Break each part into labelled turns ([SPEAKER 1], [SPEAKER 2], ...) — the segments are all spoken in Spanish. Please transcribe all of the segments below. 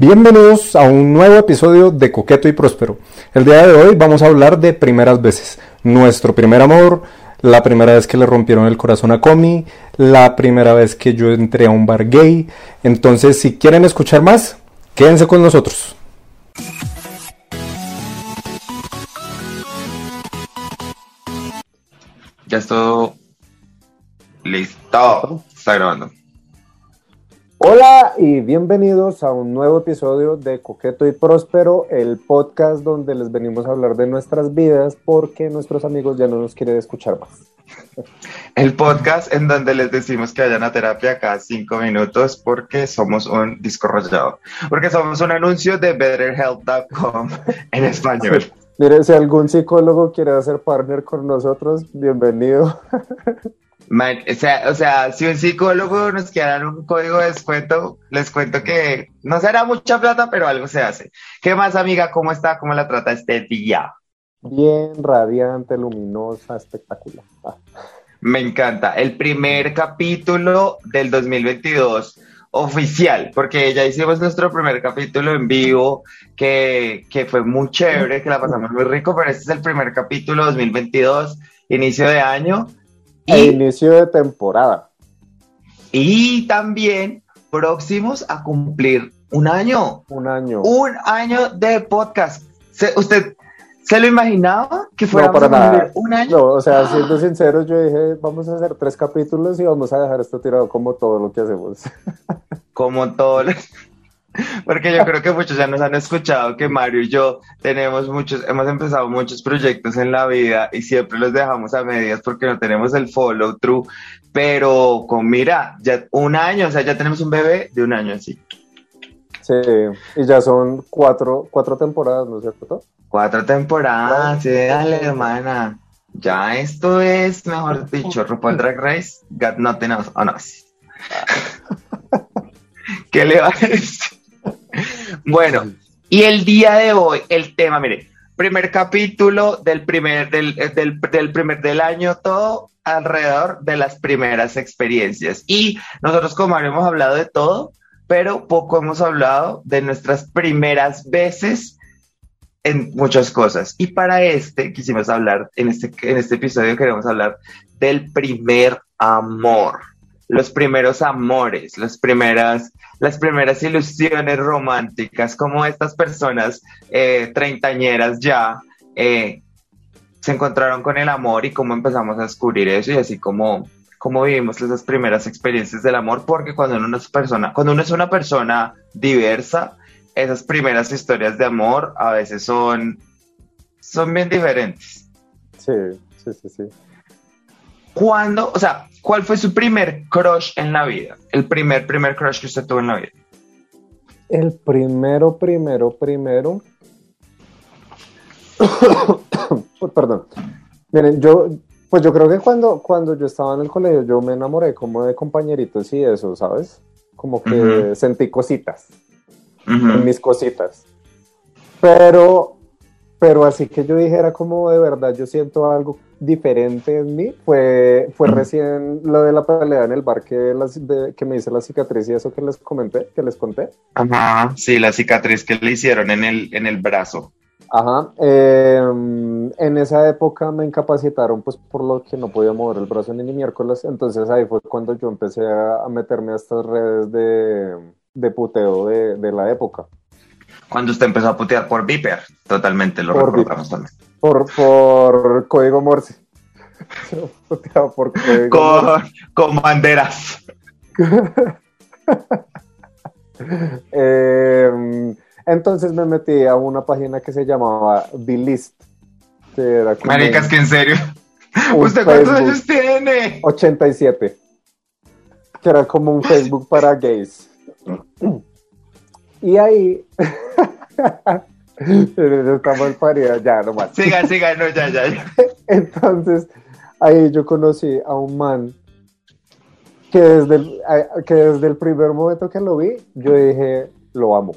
[SPEAKER 1] Bienvenidos a un nuevo episodio de Coqueto y Próspero. El día de hoy vamos a hablar de primeras veces. Nuestro primer amor, la primera vez que le rompieron el corazón a Comi, la primera vez que yo entré a un bar gay. Entonces, si quieren escuchar más, quédense con nosotros.
[SPEAKER 2] Ya estoy listo. Está grabando.
[SPEAKER 1] Hola y bienvenidos a un nuevo episodio de Coqueto y Próspero, el podcast donde les venimos a hablar de nuestras vidas porque nuestros amigos ya no nos quieren escuchar más.
[SPEAKER 2] El podcast en donde les decimos que vayan a terapia cada cinco minutos porque somos un disco rayado. Porque somos un anuncio de betterhelp.com en español.
[SPEAKER 1] Mire, si algún psicólogo quiere hacer partner con nosotros, bienvenido.
[SPEAKER 2] o, sea, o sea, si un psicólogo nos quiere dar un código de descuento, les cuento que no será mucha plata, pero algo se hace. ¿Qué más, amiga? ¿Cómo está? ¿Cómo la trata este día?
[SPEAKER 1] Bien, radiante, luminosa, espectacular. Ah.
[SPEAKER 2] Me encanta. El primer capítulo del 2022 oficial, porque ya hicimos nuestro primer capítulo en vivo, que, que fue muy chévere, que la pasamos muy rico, pero este es el primer capítulo 2022, inicio de año
[SPEAKER 1] inicio de temporada.
[SPEAKER 2] Y también próximos a cumplir un año.
[SPEAKER 1] Un año.
[SPEAKER 2] Un año de podcast. ¿Usted se lo imaginaba que
[SPEAKER 1] fuera para un año? No, o sea, siendo sincero, yo dije, vamos a hacer tres capítulos y vamos a dejar esto tirado como todo lo que hacemos.
[SPEAKER 2] Como todo lo porque yo creo que muchos ya nos han escuchado que Mario y yo tenemos muchos, hemos empezado muchos proyectos en la vida y siempre los dejamos a medias porque no tenemos el follow through. Pero con mira, ya un año, o sea, ya tenemos un bebé de un año así.
[SPEAKER 1] Sí, y ya son cuatro, cuatro temporadas, ¿no es cierto?
[SPEAKER 2] Cuatro temporadas, sí, dale, hermana. Ya esto es, mejor dicho, RuPaul Drag Race, Got Nothing Else on Us. ¿Qué le va a decir? Bueno, y el día de hoy, el tema, mire, primer capítulo del primer, del, del, primer del año, todo alrededor de las primeras experiencias. Y nosotros como hemos hablado de todo, pero poco hemos hablado de nuestras primeras veces en muchas cosas. Y para este quisimos hablar, en este, en este episodio queremos hablar del primer amor los primeros amores, las primeras, las primeras ilusiones románticas, como estas personas eh, treintañeras ya eh, se encontraron con el amor y cómo empezamos a descubrir eso y así como, como vivimos esas primeras experiencias del amor, porque cuando uno es persona, cuando uno es una persona diversa, esas primeras historias de amor a veces son, son bien diferentes.
[SPEAKER 1] Sí, sí, sí, sí.
[SPEAKER 2] ¿Cuándo, o sea, cuál fue su primer crush en la vida? El primer, primer crush que usted tuvo en la vida.
[SPEAKER 1] El primero, primero, primero. Perdón. Miren, yo, pues yo creo que cuando, cuando yo estaba en el colegio, yo me enamoré como de compañeritos y eso, ¿sabes? Como que sentí cositas. mis cositas. Pero pero así que yo dijera como de verdad yo siento algo diferente en mí, fue, fue recién lo de la pelea en el bar que, que me hice la cicatriz y eso que les comenté, que les conté.
[SPEAKER 2] Ajá, sí, la cicatriz que le hicieron en el, en el brazo.
[SPEAKER 1] Ajá, em, en esa época me incapacitaron pues por lo que no podía mover el brazo ni, ni miércoles, entonces ahí fue cuando yo empecé a, meterme a estas redes de, de puteo de, de la época
[SPEAKER 2] cuando usted empezó a putear por Viper. Totalmente lo recordamos también.
[SPEAKER 1] Por, por código Morse. Por código
[SPEAKER 2] con, Morse. con banderas.
[SPEAKER 1] Em, entonces me metí a una página que se llamaba The List.
[SPEAKER 2] Que era Maricas, que en serio. ¿Usted cuántos años tiene?
[SPEAKER 1] 87. Que era como un Facebook para gays. Y ahí. Estamos en paridad, ya nomás.
[SPEAKER 2] Siga, siga, no, ya, ya, ya.
[SPEAKER 1] Entonces, ahí yo conocí a un man que desde, el, que desde el primer momento que lo vi, yo dije, lo amo.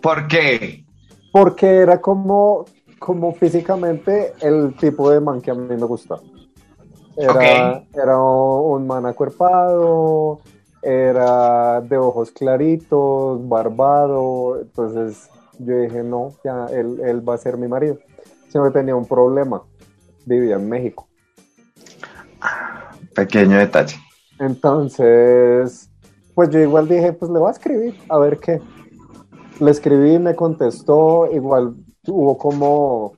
[SPEAKER 2] ¿Por qué?
[SPEAKER 1] Porque era como, como físicamente el tipo de man que a mí me gustaba. Era, era un man acuerpado, era de ojos claritos, barbado, entonces yo dije, no, ya él, él va a ser mi marido. Que tenía un problema, vivía en México.
[SPEAKER 2] Pequeño detalle.
[SPEAKER 1] Entonces, pues yo igual dije, pues le voy a escribir, a ver qué. Le escribí, me contestó, igual hubo como,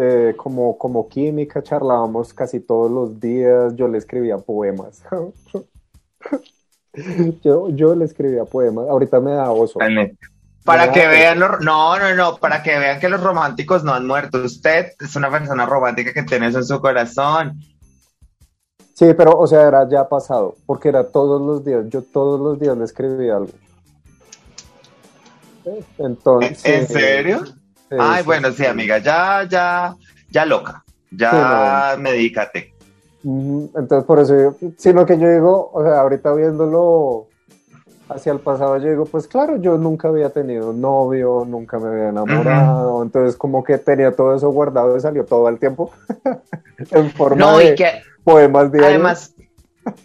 [SPEAKER 1] eh, como, como química, charlábamos casi todos los días, yo le escribía poemas. yo, yo le escribía poemas, ahorita me da oso.
[SPEAKER 2] Para que vean, no, no, no, para que vean que los románticos no han muerto. Usted es una persona romántica que tiene eso en su corazón.
[SPEAKER 1] Sí, pero, o sea, era ya pasado, porque era todos los días, yo todos los días le escribía algo. Entonces.
[SPEAKER 2] ¿En serio? Ay, bueno, sí, amiga, ya, ya, ya loca, ya medícate.
[SPEAKER 1] Entonces, por eso, sino que yo digo, o sea, ahorita viéndolo hacia el pasado, yo digo, pues claro, yo nunca había tenido novio, nunca me había enamorado, entonces como que tenía todo eso guardado y salió todo el tiempo en forma de poemas diarios.
[SPEAKER 2] Además,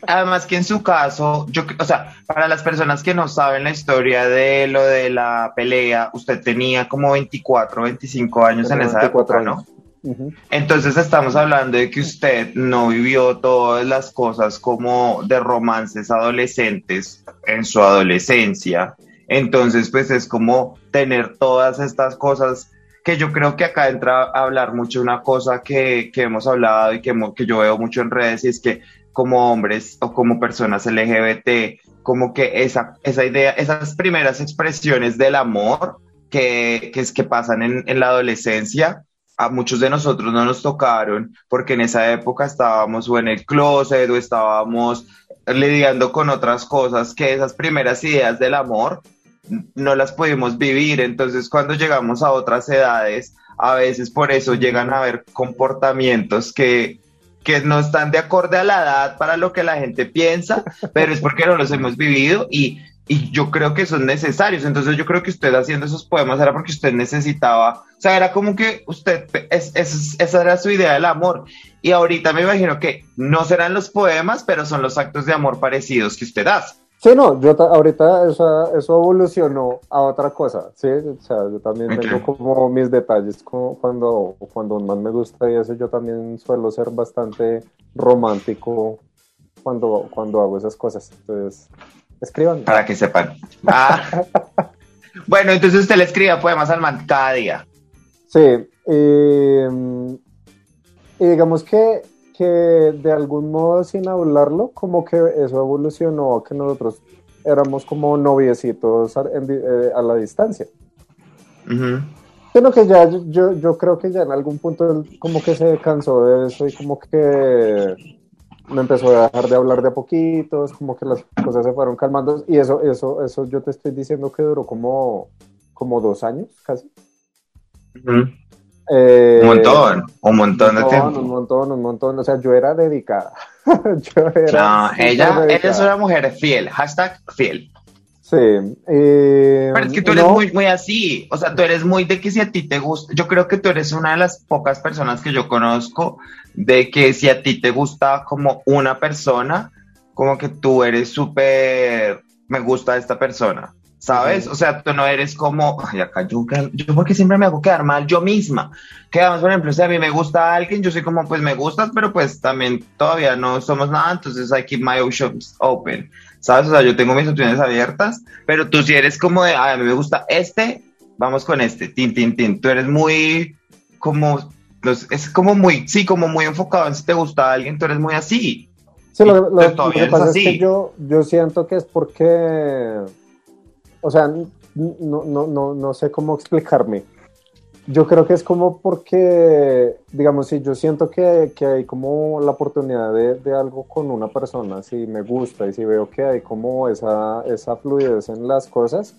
[SPEAKER 2] además que en su caso, yo, o sea, para las personas que no saben la historia de lo de la pelea, usted tenía como 24, 25 años en esa época, ¿no? Entonces estamos hablando de que usted no vivió todas las cosas como de romances adolescentes en su adolescencia. Entonces, pues es como tener todas estas cosas que yo creo que acá entra a hablar mucho una cosa que, que hemos hablado y que, que yo veo mucho en redes y es que como hombres o como personas LGBT, como que esa, esa idea, esas primeras expresiones del amor que, que, es, que pasan en, en la adolescencia, a muchos de nosotros no nos tocaron porque en esa época estábamos o en el closet o estábamos lidiando con otras cosas que esas primeras ideas del amor no las pudimos vivir. Entonces cuando llegamos a otras edades, a veces por eso llegan a haber comportamientos que, que no están de acorde a la edad para lo que la gente piensa, pero es porque no los hemos vivido y y yo creo que son necesarios. Entonces yo creo que usted haciendo esos poemas era porque usted necesitaba, o sea, era como que usted, es, esa era su idea del amor. Y ahorita me imagino que no serán los poemas, pero son los actos de amor parecidos que usted hace.
[SPEAKER 1] Sí, no, yo ahorita eso, eso evolucionó a otra cosa, sí, o sea, yo también tengo como mis detalles como cuando, cuando más me gusta y eso yo también suelo ser bastante romántico cuando, cuando hago esas cosas, entonces Escriban.
[SPEAKER 2] Para que sepan. Ah. bueno, entonces usted le escribe poemas al man cada día.
[SPEAKER 1] Sí. y digamos que, que de algún modo, sin hablarlo, como que eso evolucionó a que nosotros éramos como noviecitos a, eh, la distancia. Pero que ya yo, yo creo que ya en algún punto como que se cansó de eso y como que me empezó a dejar de hablar de a poquitos, como que las cosas se fueron calmando y eso, eso, eso yo te estoy diciendo que duró como, como dos años casi.
[SPEAKER 2] Eh, un montón, un montón de tiempo.
[SPEAKER 1] Un montón, un montón, o sea, yo era dedicada.
[SPEAKER 2] yo era no, ella, ella es una mujer fiel, hashtag fiel.
[SPEAKER 1] Sí. Eh,
[SPEAKER 2] Pero es que tú eres muy, muy así. O sea, tú eres muy de que si a ti te gusta. Yo creo que tú eres una de las pocas personas que yo conozco de que si a ti te gusta como una persona, como que tú eres súper. Me gusta esta persona. ¿Sabes? O sea, tú no eres como, ay, acá yo, yo porque siempre me hago quedar mal yo misma. Quedamos, por ejemplo, si a mí me gusta alguien, yo soy como, pues me gustas, pero pues también todavía no somos nada, entonces I keep my options open. ¿Sabes? O sea, yo tengo mis opciones abiertas, pero tú si eres como de, a mí me gusta este, vamos con este, tin, tin, tin. Tú eres muy como, es como muy, sí, como muy enfocado en si te gusta alguien, tú eres muy así.
[SPEAKER 1] Sí, lo, que pasa es que yo, yo siento que es porque, o sea, no, no, no, no sé cómo explicarme. Yo creo que es como porque, digamos, si yo siento que, que hay como la oportunidad de, de, algo con una persona, si me gusta y si veo que hay como esa, esa fluidez en las cosas,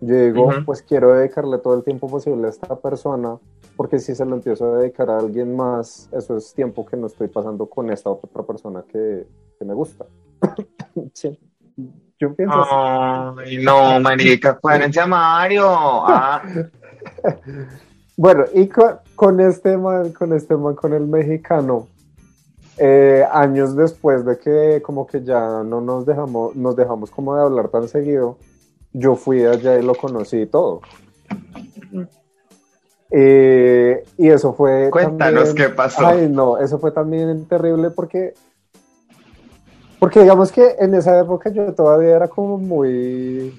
[SPEAKER 1] yo digo, pues quiero dedicarle todo el tiempo posible a esta persona, porque si se lo empiezo a dedicar a alguien más, eso es tiempo que no estoy pasando con esta otra persona que, que me gusta. sí. Yo pienso
[SPEAKER 2] Ay, no, marica, cuérense a Mario. Ah.
[SPEAKER 1] Bueno, y con, este man, con este man, con el mexicano, eh, años después de que como que ya no nos dejamos, nos dejamos como de hablar tan seguido, yo fui allá y lo conocí y todo. Eh, y eso fue.
[SPEAKER 2] Cuéntanos qué pasó.
[SPEAKER 1] Ay, no, eso fue también terrible porque. Porque digamos que en esa época yo todavía era como muy.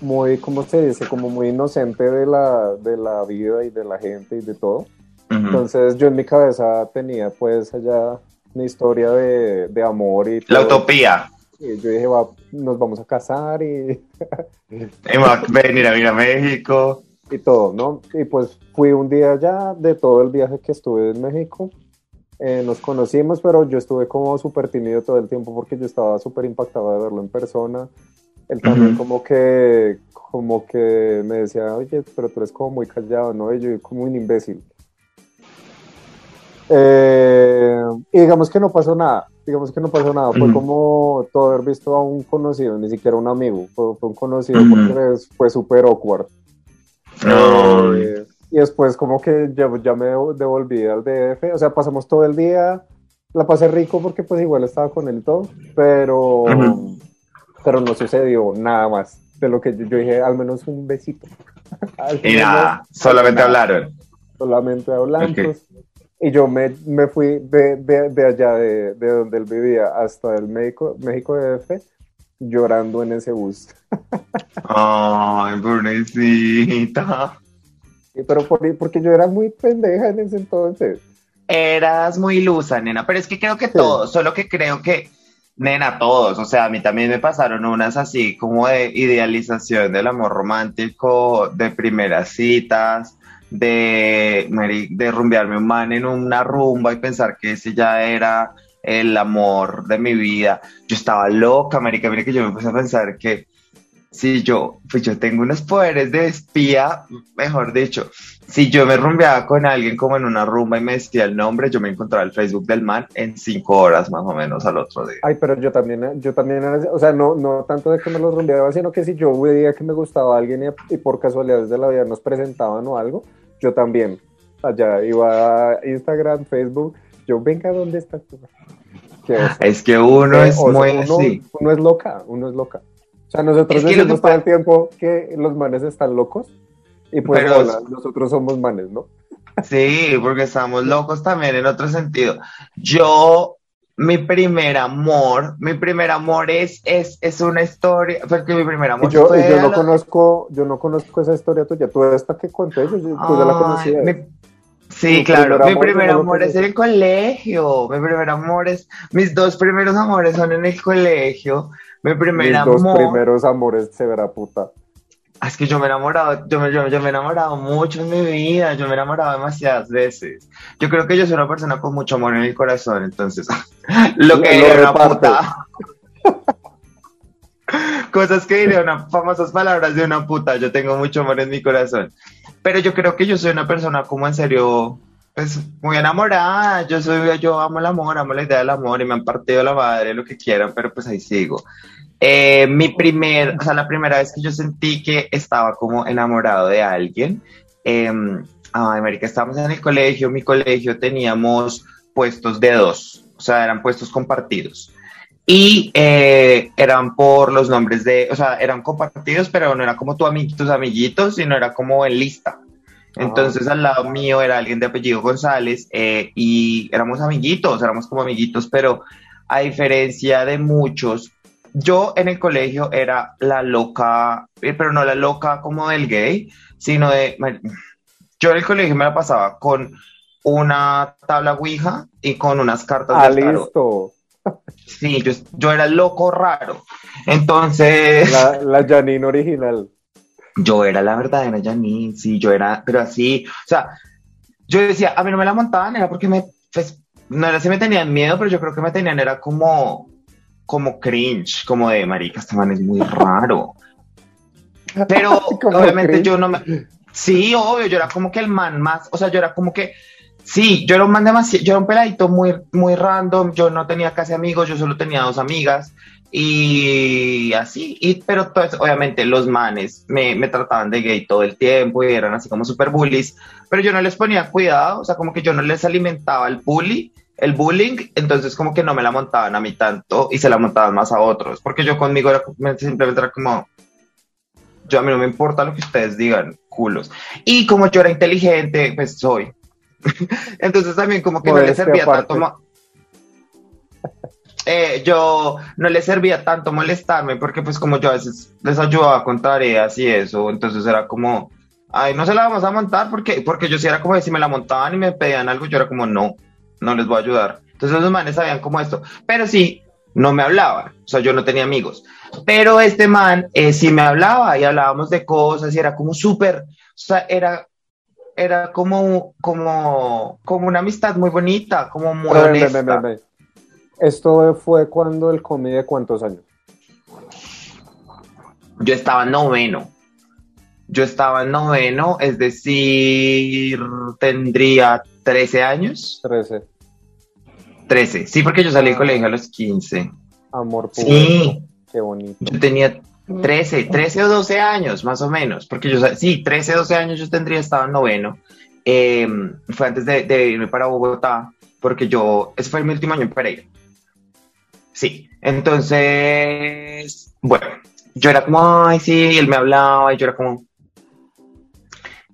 [SPEAKER 1] Muy, ¿cómo se dice? Como muy inocente de la, de la vida y de la gente y de todo. Entonces yo en mi cabeza tenía pues allá una historia de, de amor y...
[SPEAKER 2] La utopía.
[SPEAKER 1] Y yo dije, va, nos vamos a casar y...
[SPEAKER 2] y a venir a, venir a México.
[SPEAKER 1] Y todo, ¿no? Y pues fui un día allá de todo el viaje que estuve en México. Eh, nos conocimos, pero yo estuve como súper tímido todo el tiempo porque yo estaba súper impactado de verlo en persona. Él también como que, como que me decía, oye, pero tú eres como muy callado, ¿no? Y yo como un imbécil. Eh, y digamos que no pasó nada, digamos que no pasó nada, fue como todo haber visto a un conocido, ni siquiera un amigo, fue, un conocido porque fue súper awkward. Eh, y después como que ya, ya, me devolví al DF, o sea, pasamos todo el día, la pasé rico porque pues igual estaba con él todo, pero, pero no sucedió nada más de lo que yo, dije, al menos un besito.
[SPEAKER 2] y nada, solamente hablaron.
[SPEAKER 1] Solamente hablamos. Y yo me, me fui de, de, de allá, de, de, donde él vivía, hasta el México, México DF, llorando en ese bus.
[SPEAKER 2] Ay, pobrecita.
[SPEAKER 1] Pero por, porque yo era muy pendeja en ese entonces.
[SPEAKER 2] Eras muy ilusa, nena, pero es que creo que todos, solo que creo que, nena, todos, o sea, a mí también me pasaron unas así como de idealización del amor romántico, de primeras citas, de, de rumbearme un man en una rumba y pensar que ese ya era el amor de mi vida. Yo estaba loca, marica, mire que yo me puse a pensar que si yo, pues yo tengo unos poderes de espía, mejor dicho, si yo me rumbeaba con alguien como en una rumba y me decía el nombre, yo me encontraba el Facebook del man en cinco horas más o menos al otro día.
[SPEAKER 1] Ay, pero yo también, yo también, o sea, no, no tanto de que me los rumbeaba, sino que si yo veía que me gustaba alguien y, y por casualidades de la vida nos presentaban o algo, yo también. Allá iba a Instagram, Facebook. Yo, venga, ¿dónde estás tú?
[SPEAKER 2] Es que uno es muy
[SPEAKER 1] uno, Uno es loca, uno es loca. O sea, nosotros decimos todo el tiempo que los manes están locos. Y pues nosotros somos manes, ¿no?
[SPEAKER 2] Sí, porque estamos locos también en otro sentido. Yo mi primer amor, mi primer amor es, es, es una historia, porque mi primer amor
[SPEAKER 1] yo, yo no conozco, yo no conozco esa historia tuya, tú esta que conté, yo, tú ya la conocías.
[SPEAKER 2] sí, claro, mi primer amor es en el colegio, mi primer amor es, mis dos primeros amores son en el colegio, mi primer amor.
[SPEAKER 1] Mis dos primeros amores, se verá puta.
[SPEAKER 2] Ah, es que yo me he enamorado, yo me, yo, me he enamorado mucho en mi vida, yo me he enamorado demasiadas veces. Yo creo que yo soy una persona con mucho amor en el corazón, entonces, lo que diría una puta. Cosas que diría una, famosas palabras de una puta, yo tengo mucho amor en mi corazón. Pero yo creo que yo soy una persona como en serio, pues muy enamorada, yo soy, yo amo el amor, amo la idea del amor y me han partido la madre, lo que quieran, pero pues ahí sigo. Eh, mi primer, o sea, la primera vez que yo sentí que estaba como enamorado de alguien, eh, ay, América, estábamos en el colegio, mi colegio teníamos puestos de dos, o sea, eran puestos compartidos. Y eh, eran por los nombres de, o sea, eran compartidos, pero no era como tu tus amiguitos, sino era como en lista. Entonces al lado mío era alguien de apellido González eh, y éramos amiguitos, éramos como amiguitos, pero a diferencia de muchos, yo en el colegio era la loca, eh, pero no la loca como del gay, sino de... Yo en el colegio me la pasaba con una tabla Ouija y con unas cartas
[SPEAKER 1] ah, de listo.
[SPEAKER 2] Sí, yo, yo, era loco raro. Entonces...
[SPEAKER 1] La, la Janine original.
[SPEAKER 2] Yo era la verdadera Janine, sí, yo era, pero así, o sea, yo decía, a mí no me la montaban, era porque me, pues, no era si me tenían miedo, pero yo creo que me tenían, era como, como cringe, como de marica, este man es muy raro. Pero obviamente yo no me. Sí, obvio, yo era como que el man más, o sea, yo era como que. Sí, yo era un man demasiado, yo era un peladito muy, muy random, yo no tenía casi amigos, yo solo tenía dos amigas y así, y, pero pues, obviamente los manes me, me, trataban de gay todo el tiempo y eran así como super bullies, pero yo no les ponía cuidado, o sea, como que yo no les alimentaba el bully, el bullying, entonces como que no me la montaban a mí tanto y se la montaban más a otros, porque yo conmigo era simplemente era como, yo a mí no me importa lo que ustedes digan, culos. Y como yo era inteligente, pues soy. entonces también como que no le servía tanto. Eh, yo no le servía tanto molestarme porque pues como yo a veces les ayudaba con tareas y eso, entonces era como, ay, no se la vamos a montar porque, porque yo sí era como si me la montaban y me pedían algo, yo era como, no, no les voy a ayudar. Entonces los manes sabían como esto, pero sí, no me hablaban, o sea, yo no tenía amigos. Pero este man eh, sí me hablaba y hablábamos de cosas y era como súper, o sea, era, era como, como, como una amistad muy bonita, como muy honesta.
[SPEAKER 1] Esto fue cuando el comí de cuántos años?
[SPEAKER 2] Yo estaba noveno. Yo estaba en noveno, es decir, tendría 13 años.
[SPEAKER 1] 13.
[SPEAKER 2] 13, sí, porque yo salí del colegio a los 15.
[SPEAKER 1] Amor
[SPEAKER 2] puro. Sí.
[SPEAKER 1] Qué bonito.
[SPEAKER 2] Yo tenía 13, 13 o 12 años, más o menos, porque yo, sí, 13, 12 años yo tendría estado en noveno. Em, fue antes de, de, irme para Bogotá, porque yo, ese fue mi último año en Pereira. Sí, entonces, bueno, yo era como, ay, sí, él me hablaba y yo era como,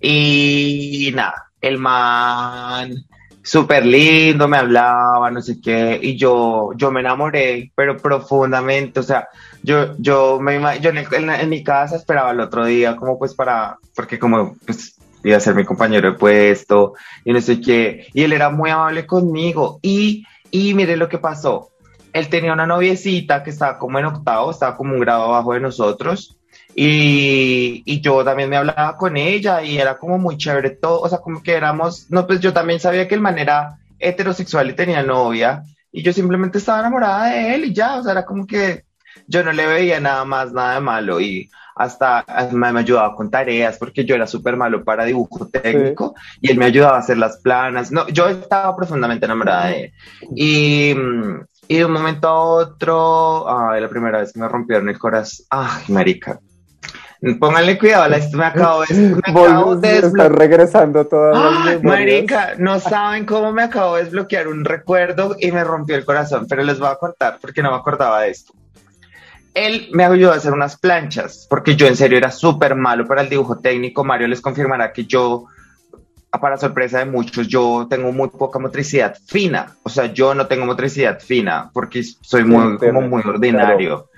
[SPEAKER 2] y nada, el man súper lindo, me hablaba, no sé qué, y yo, yo me enamoré, pero profundamente, o sea, yo, yo me yo en, mi casa esperaba el otro día, como pues para, porque como pues iba a ser mi compañero de puesto, y no sé qué, y él era muy amable conmigo, y, y mire lo que pasó, él tenía una noviecita que estaba como en octavo, estaba como un grado abajo de nosotros, y, yo también me hablaba con ella y era como muy chévere todo, o sea, como que éramos, no, pues yo también sabía que el man era heterosexual y tenía novia y yo simplemente estaba enamorada de él y ya, o sea, era como que yo no le veía nada más, nada de malo y hasta me, ayudaba con tareas porque yo era súper malo para dibujo técnico y él me ayudaba a hacer las planas, no, yo estaba profundamente enamorada de él. Y, y de un momento a otro, ay, la primera vez que me rompieron el corazón, ay, marica, Pónganle cuidado, me acabo de,
[SPEAKER 1] me Estás regresando todas
[SPEAKER 2] las Marica, no saben cómo me acabo de desbloquear un recuerdo y me rompió el corazón, pero les voy a contar porque no me acordaba de esto. Él me ayudó a hacer unas planchas, porque yo en serio era súper malo para el dibujo técnico. Mario les confirmará que yo, para sorpresa de muchos, yo tengo muy poca motricidad fina. O sea, yo no tengo motricidad fina porque soy muy, como muy ordinario.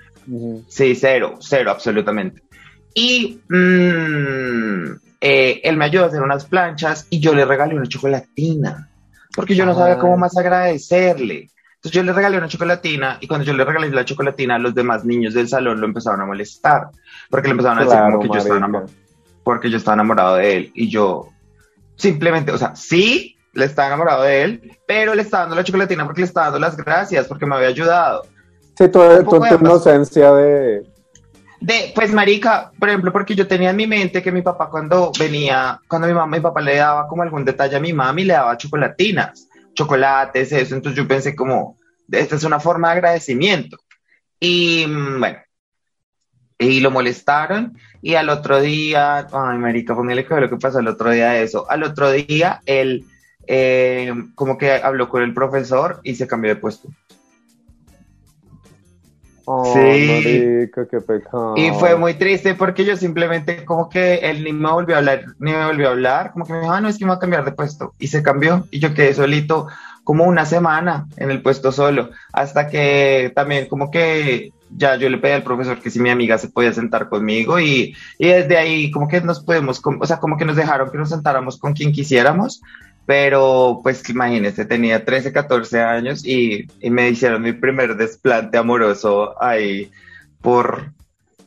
[SPEAKER 2] Sí, cero, cero, absolutamente. Y mm, eh, él me ayudó a hacer unas planchas y yo le regalé una chocolatina, porque yo no sabía cómo más agradecerle. Entonces yo le regalé una chocolatina y cuando yo le regalé la chocolatina, los demás niños del salón lo empezaron a molestar, porque le empezaron a decir que yo estaba enamorado, porque yo estaba enamorado de él y yo simplemente, o sea, sí, le estaba enamorado de él, pero le estaba dando la chocolatina porque le estaba dando las gracias, porque me había ayudado.
[SPEAKER 1] Sí, toda tu inocencia de,
[SPEAKER 2] de, pues marica, por ejemplo, porque yo tenía en mi mente que mi papá cuando venía, cuando mi mamá, mi papá le daba como algún detalle a mi mami, le daba chocolatinas, chocolates, eso, entonces yo pensé como, esta es una forma de agradecimiento. Y mm, bueno, y lo molestaron y al otro día, ay marica, ponele que lo que pasó el otro día de eso, al otro día él eh, como que habló con el profesor y se cambió de puesto.
[SPEAKER 1] Oh, sí. qué pecado.
[SPEAKER 2] Y fue muy triste porque yo simplemente como que él ni me volvió a hablar, ni me volvió a hablar, como que me dijo, ah, no, es que me voy a cambiar de puesto. Y se cambió y yo quedé solito como una semana en el puesto solo, hasta que también como que ya yo le pedí al profesor que si mi amiga se podía sentar conmigo y, y desde ahí como que nos podemos, o sea, como que nos dejaron que nos sentáramos con quien quisiéramos pero pues imagínese, tenía 13, 14 años y, me hicieron mi primer desplante amoroso ahí por,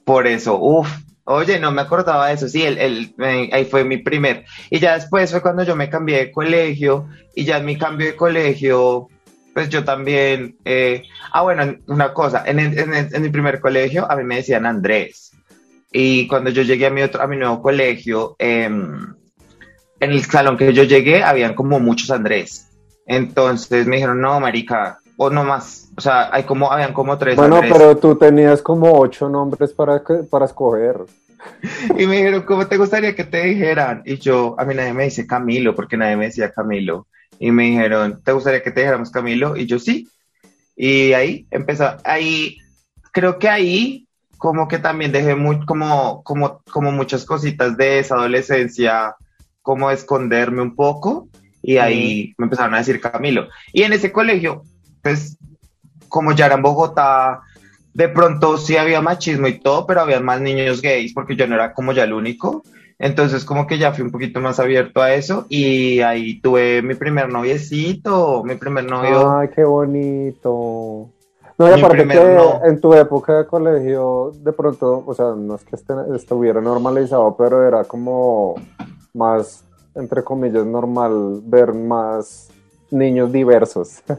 [SPEAKER 2] por eso. Uf, oye, no me acordaba de eso, sí, el, ahí fue mi primer. Y ya después fue cuando yo me cambié de colegio y ya en mi cambio de colegio, pues yo también, eh, ah, bueno, una cosa, en, en, mi primer colegio a mí me decían Andrés. Y cuando yo llegué a mi, otro, a mi nuevo colegio, eh, en el salón que yo llegué habían como muchos Andrés. Entonces me dijeron, no, marica, o no más. O sea, hay como, habían como tres
[SPEAKER 1] Bueno, pero tú tenías como ocho nombres para, para escoger.
[SPEAKER 2] y me dijeron, ¿cómo te gustaría que te dijeran? Y yo, a mí nadie me dice Camilo, porque nadie me decía Camilo. Y me dijeron, ¿te gustaría que te dijéramos Camilo? Y yo sí. Y ahí empezó, ahí, creo que ahí como que también dejé muy, como, como, como muchas cositas de esa adolescencia, como esconderme un poco y ahí me empezaron a decir Camilo. Y en ese colegio, pues como ya era en Bogotá, de pronto sí había machismo y todo, pero había más niños gays porque yo no era como ya el único. Entonces como que ya fui un poquito más abierto a eso y ahí tuve mi primer noviecito, mi primer novio.
[SPEAKER 1] Ay, qué bonito. No, y aparte que en tu época de colegio, de pronto, o sea, no es que este, estuviera normalizado, pero era como más, entre comillas, normal ver más niños diversos.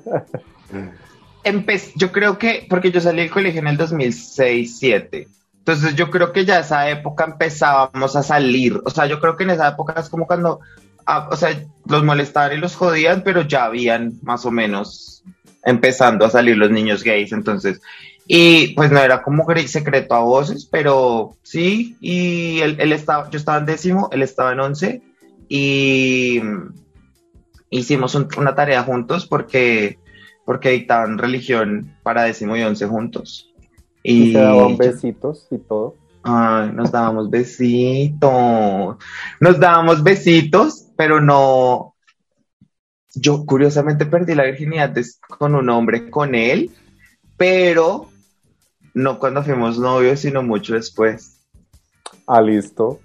[SPEAKER 2] yo creo que, porque yo salí del colegio en el 2006-2007, entonces yo creo que ya esa época empezábamos a salir, o sea, yo creo que en esa época es como cuando, ah, o sea, los molestaban y los jodían, pero ya habían más o menos empezando a salir los niños gays, entonces, y pues no era como secreto a voces, pero sí, y él, estaba, yo estaba en décimo, él estaba en once, y hicimos una tarea juntos porque porque dictaban religión para décimo y once juntos.
[SPEAKER 1] Y, se daban besitos y todo.
[SPEAKER 2] Ay, nos dábamos besitos. Nos dábamos besitos, pero no. Yo curiosamente perdí la virginidad con un hombre con él, pero no cuando fuimos novios, sino mucho después.
[SPEAKER 1] Ah, listo.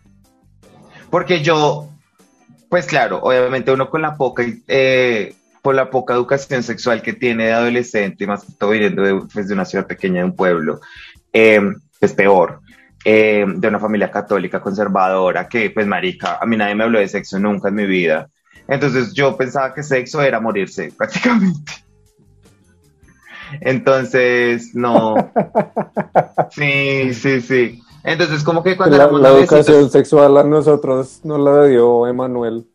[SPEAKER 2] Porque yo, pues claro, obviamente uno con la poca eh, por la poca educación sexual que tiene de adolescente, más que todo viniendo de, pues, de una ciudad pequeña, de un pueblo, eh, es peor. Eh, de una familia católica conservadora, que pues marica, a mí nadie me habló de sexo nunca en mi vida. Entonces yo pensaba que sexo era morirse prácticamente. Entonces, no. Sí, sí, sí. Entonces, como que cuando...
[SPEAKER 1] La, la educación sexual a nosotros nos la dio Emanuel.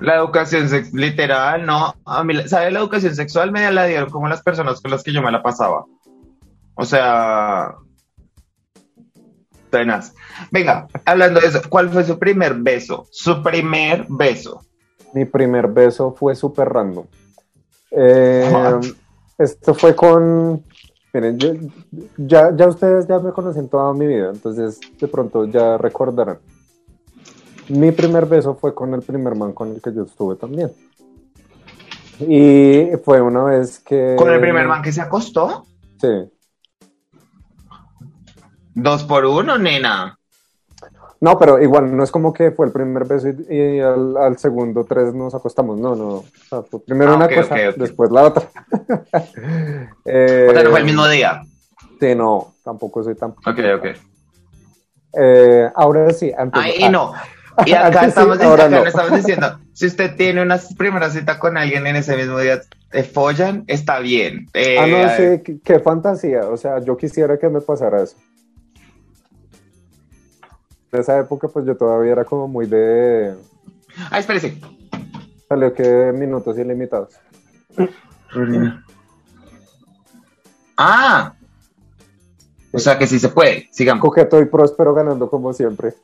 [SPEAKER 2] La educación literal, no. A mí, ¿sabe? La educación sexual me la dieron como las personas con las que yo me la pasaba. O sea, tenaz. Venga, hablando de eso, ¿cuál fue su primer beso? Su primer beso.
[SPEAKER 1] Mi primer beso fue súper random. Eh, esto fue con. Miren, ya, ya ustedes ya me conocen toda mi vida, entonces de pronto ya recordarán. Mi primer beso fue con el primer man con el que yo estuve también. Y fue una vez que...
[SPEAKER 2] ¿Con el primer man que se acostó?
[SPEAKER 1] Sí.
[SPEAKER 2] Dos por uno, nena.
[SPEAKER 1] No, pero igual, no es como que fue el primer beso y, al, segundo tres nos acostamos. No, no. primero ah, una cosa, después la otra.
[SPEAKER 2] eh, o sea, no fue el mismo día.
[SPEAKER 1] Sí, no, tampoco soy tan.
[SPEAKER 2] Ok, ok.
[SPEAKER 1] Eh, ahora sí,
[SPEAKER 2] antes. Ahí no. Y acá, estamos, diciendo, si usted tiene una primera cita con alguien en ese mismo día, te follan, está bien.
[SPEAKER 1] Eh, ah, no, sí, qué, fantasía. O sea, yo quisiera que me pasara eso. En esa época, pues yo todavía era como muy de.
[SPEAKER 2] Ah, espérese.
[SPEAKER 1] Salió que minutos ilimitados.
[SPEAKER 2] Ah, o sea que sí se puede, sigamos.
[SPEAKER 1] Coqueto y próspero ganando como siempre.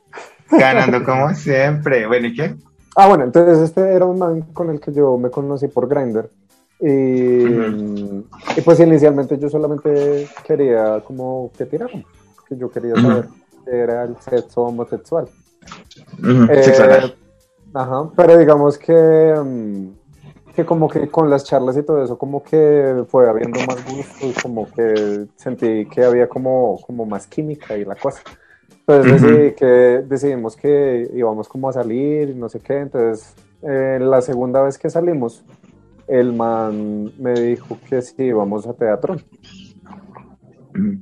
[SPEAKER 2] Ganando como siempre. Bueno, ¿y qué?
[SPEAKER 1] Ah, bueno, entonces este era un man con el que yo me conocí por Grindr. Y, pues inicialmente yo solamente quería como que tiraran, que yo quería saber que era el sexo homosexual. Eh, ajá, pero digamos que, mm, que como que con las charlas y todo eso, como que fue habiendo más gustos, como que sentí que había como, como más química y la cosa. Entonces que decidimos que íbamos como a salir y no sé qué. Entonces, eh, la segunda vez que salimos, el man me dijo que sí íbamos a teatro.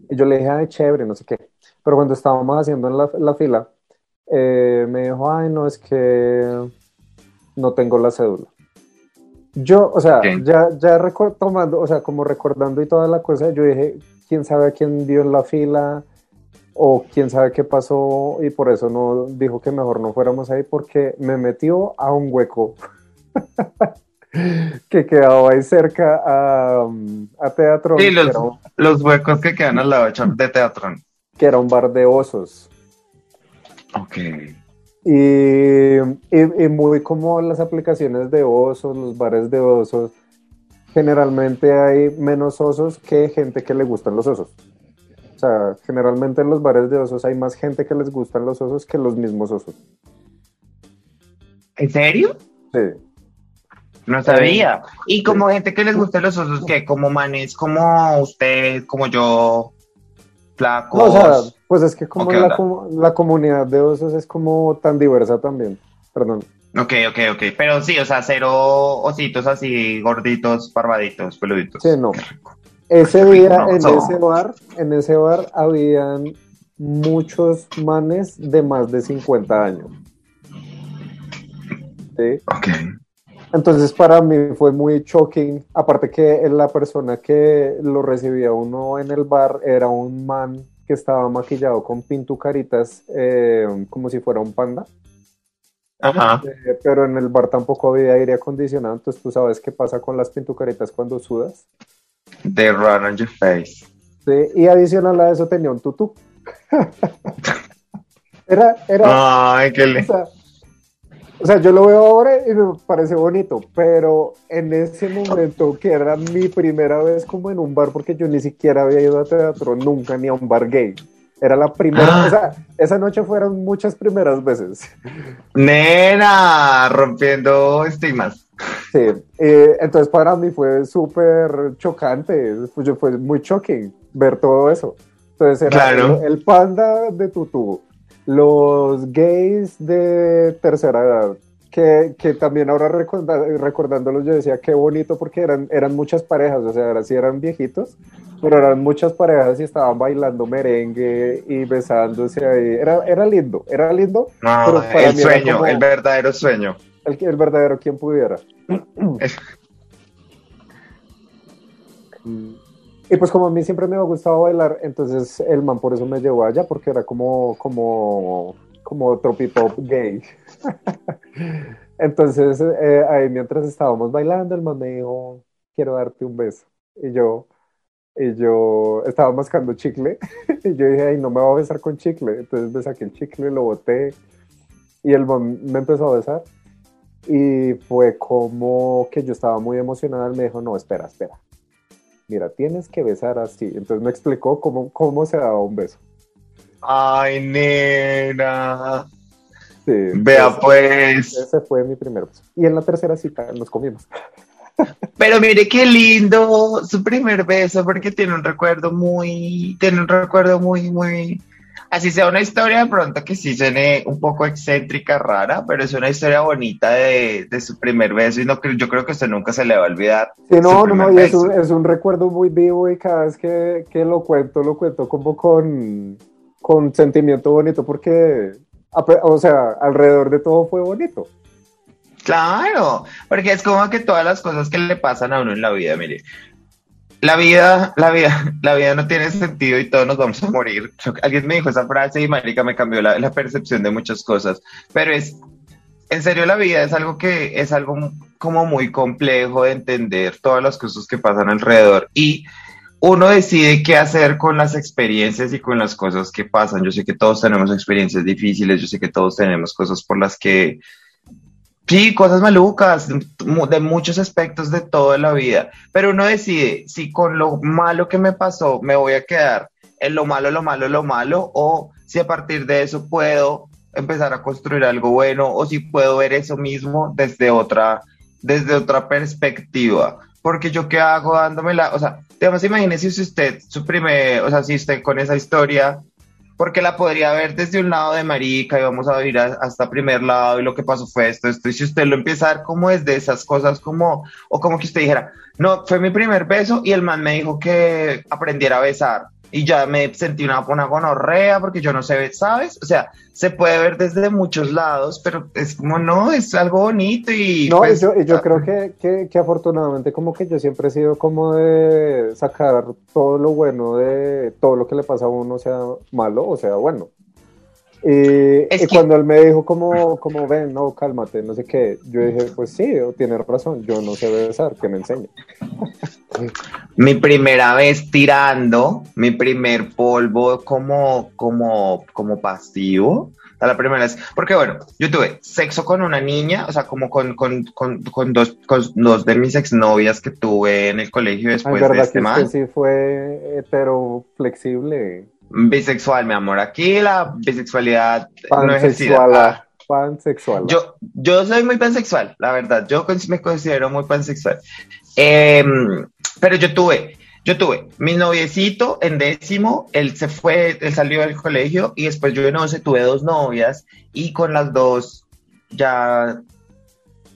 [SPEAKER 1] Y yo le dije, ay, chévere, no sé qué. Pero cuando estábamos haciendo en la, fila, eh, me dijo, ay, no, es que no tengo la cédula. Yo, o sea, ya, ya tomando, o sea, como recordando y toda la cosa, yo dije, quién sabe a quién dio en la fila, o quién sabe qué pasó y por eso no dijo que mejor no fuéramos ahí porque me metió a un hueco que quedaba ahí cerca a, a Teatro.
[SPEAKER 2] Sí, los, huecos que quedan al lado de Teatro.
[SPEAKER 1] Que era un bar de osos.
[SPEAKER 2] Ok.
[SPEAKER 1] Y, y, muy como las aplicaciones de osos, los bares de osos, generalmente hay menos osos que gente que le gustan los osos. O sea, generalmente en los bares de osos hay más gente que les gustan los osos que los mismos osos.
[SPEAKER 2] ¿En serio?
[SPEAKER 1] Sí.
[SPEAKER 2] No sabía. Y como gente que les gustan los osos, que como manes, como usted, como yo, flacos.
[SPEAKER 1] o sea, pues es que como la, la, comunidad de osos es como tan diversa también. Perdón.
[SPEAKER 2] Ok, ok, ok. Pero sí, o sea, cero ositos así, gorditos, barbaditos, peluditos.
[SPEAKER 1] Sí, no. Ese día, en ese bar, en ese bar habían muchos manes de más de 50 años.
[SPEAKER 2] ¿Sí? Ok.
[SPEAKER 1] Entonces para mí fue muy shocking, aparte que la persona que lo recibía uno en el bar era un man que estaba maquillado con pintucaritas eh, como si fuera un panda.
[SPEAKER 2] Ajá.
[SPEAKER 1] Eh, pero en el bar tampoco había aire acondicionado, entonces tú sabes qué pasa con las pintucaritas cuando sudas.
[SPEAKER 2] They run on your face.
[SPEAKER 1] Sí, y adicional a eso tenía un tutú. era, era.
[SPEAKER 2] Ay, qué lindo.
[SPEAKER 1] O sea, yo lo veo ahora y me parece bonito, pero en ese momento, que era mi primera vez como en un bar, porque yo ni siquiera había ido a teatro, nunca ni a un bar gay. Era la primera, ah. o sea, esa noche fueron muchas primeras veces.
[SPEAKER 2] Nena, rompiendo estigmas.
[SPEAKER 1] Sí, eh, entonces para mí fue súper chocante, fue, fue muy shocking ver todo eso. Entonces era el, panda de tubo los gays de tercera edad, que, que también ahora recordándolos yo decía qué bonito porque eran, eran muchas parejas, o sea, ahora sí eran viejitos, pero eran muchas parejas y estaban bailando merengue y besándose ahí. Era, era lindo, era lindo.
[SPEAKER 2] el sueño, el verdadero sueño.
[SPEAKER 1] El, el verdadero quien pudiera. Y pues como a mí siempre me ha gustado bailar, entonces el man por eso me llevó allá, porque era como, como, como tropipop gay. entonces eh, ahí mientras estábamos bailando, el man me dijo, quiero darte un beso. Y yo, y yo estaba mascando chicle, y yo dije, ay, no me voy a besar con chicle. Entonces me saqué el chicle, lo boté, y el man me empezó a besar. Y fue como que yo estaba muy emocionada, él me dijo, no, espera, espera mira, tienes que besar así. Entonces me explicó cómo, cómo se daba un beso.
[SPEAKER 2] Ay, nena. Sí, Vea pues.
[SPEAKER 1] Ese fue mi primer beso. Y en la tercera cita nos comimos.
[SPEAKER 2] Pero mire qué lindo su primer beso, porque tiene un recuerdo muy, tiene un recuerdo muy, muy, así sea una historia de pronto que sí suene un poco excéntrica, rara, pero es una historia bonita de, su primer beso y no, yo creo que usted nunca se le va a olvidar.
[SPEAKER 1] Sí, no, no, no, y es un, es un, recuerdo muy vivo y cada vez que, que, lo cuento, lo cuento como con, con sentimiento bonito porque, o sea, alrededor de todo fue bonito.
[SPEAKER 2] Claro, porque es como que todas las cosas que le pasan a uno en la vida, mire, la vida, la vida, la vida no tiene sentido y todos nos vamos a morir. Alguien me dijo esa frase y marica me cambió la, la, percepción de muchas cosas. Pero es, en serio, la vida es algo que es algo como muy complejo de entender todas las cosas que pasan alrededor y uno decide qué hacer con las experiencias y con las cosas que pasan. Yo sé que todos tenemos experiencias difíciles, yo sé que todos tenemos cosas por las que Sí, cosas malucas, de muchos aspectos de toda la vida, pero uno decide si con lo malo que me pasó me voy a quedar en lo malo, lo malo, lo malo, o si a partir de eso puedo empezar a construir algo bueno, o si puedo ver eso mismo desde otra, desde otra perspectiva. Porque yo qué hago dándomela, o sea, digamos, imagínese si usted, su primer, o sea, si usted con esa historia porque la podría ver desde un lado de marica y vamos a ir hasta primer lado y lo que pasó fue esto, esto, y si usted lo empieza a como desde esas cosas como, o como que usted dijera, no, fue mi primer beso y el man me dijo que aprendiera a besar, y ya me sentí una, una gonorrea porque yo no sé, ¿sabes? O sea, se puede ver desde muchos lados, pero es como, no, es algo bonito y...
[SPEAKER 1] No, pues, yo, yo ah, creo que, que, que, afortunadamente como que yo siempre he sido como de sacar todo lo bueno de todo lo que le pasa a uno, sea malo o sea bueno. Y, cuando él me dijo como, como, ven, no, cálmate, no sé qué, yo dije, pues sí, tiene razón, yo no sé besar, que me enseñe.
[SPEAKER 2] mi primera vez tirando, mi primer polvo como, como, como pasivo, la primera vez, porque bueno, yo tuve sexo con una niña, o sea, como con, con, con, con dos, con dos de mis exnovias que tuve en el colegio después
[SPEAKER 1] Ay, ¿verdad
[SPEAKER 2] de este
[SPEAKER 1] que
[SPEAKER 2] man.
[SPEAKER 1] usted sí fue hetero flexible?
[SPEAKER 2] Bisexual, mi amor. Aquí la bisexualidad no.
[SPEAKER 1] Pansexual. Pansexual.
[SPEAKER 2] Yo, yo soy muy pansexual, la verdad. Yo me considero muy pansexual. Em, pero yo tuve, yo tuve mi noviecito en décimo, él se fue, él salió del colegio y después yo en once tuve dos novias y con las dos ya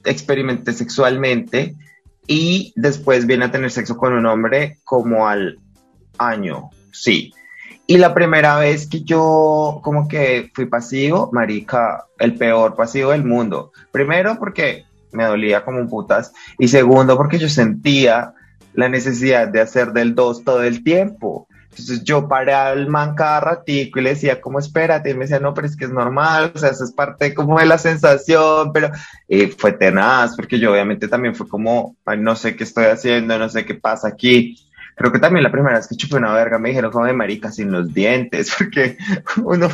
[SPEAKER 2] experimenté sexualmente y después vine a tener sexo con un hombre como al año, sí. Y la primera vez que yo como que fui pasivo, marica, el peor pasivo del mundo. Primero porque me dolía como un putas y segundo porque yo sentía la necesidad de hacer del dos todo el tiempo. Entonces yo paré al man cada ratico y le decía, como espérate? Y me decía, no, pero es que es normal, o sea, eso es parte como de la sensación, pero fue tenaz, porque yo obviamente también fue como, "Ay, no sé qué estoy haciendo, no sé qué pasa aquí. Creo que también la primera vez que chupé una verga me dijeron como de marica sin los dientes, porque uno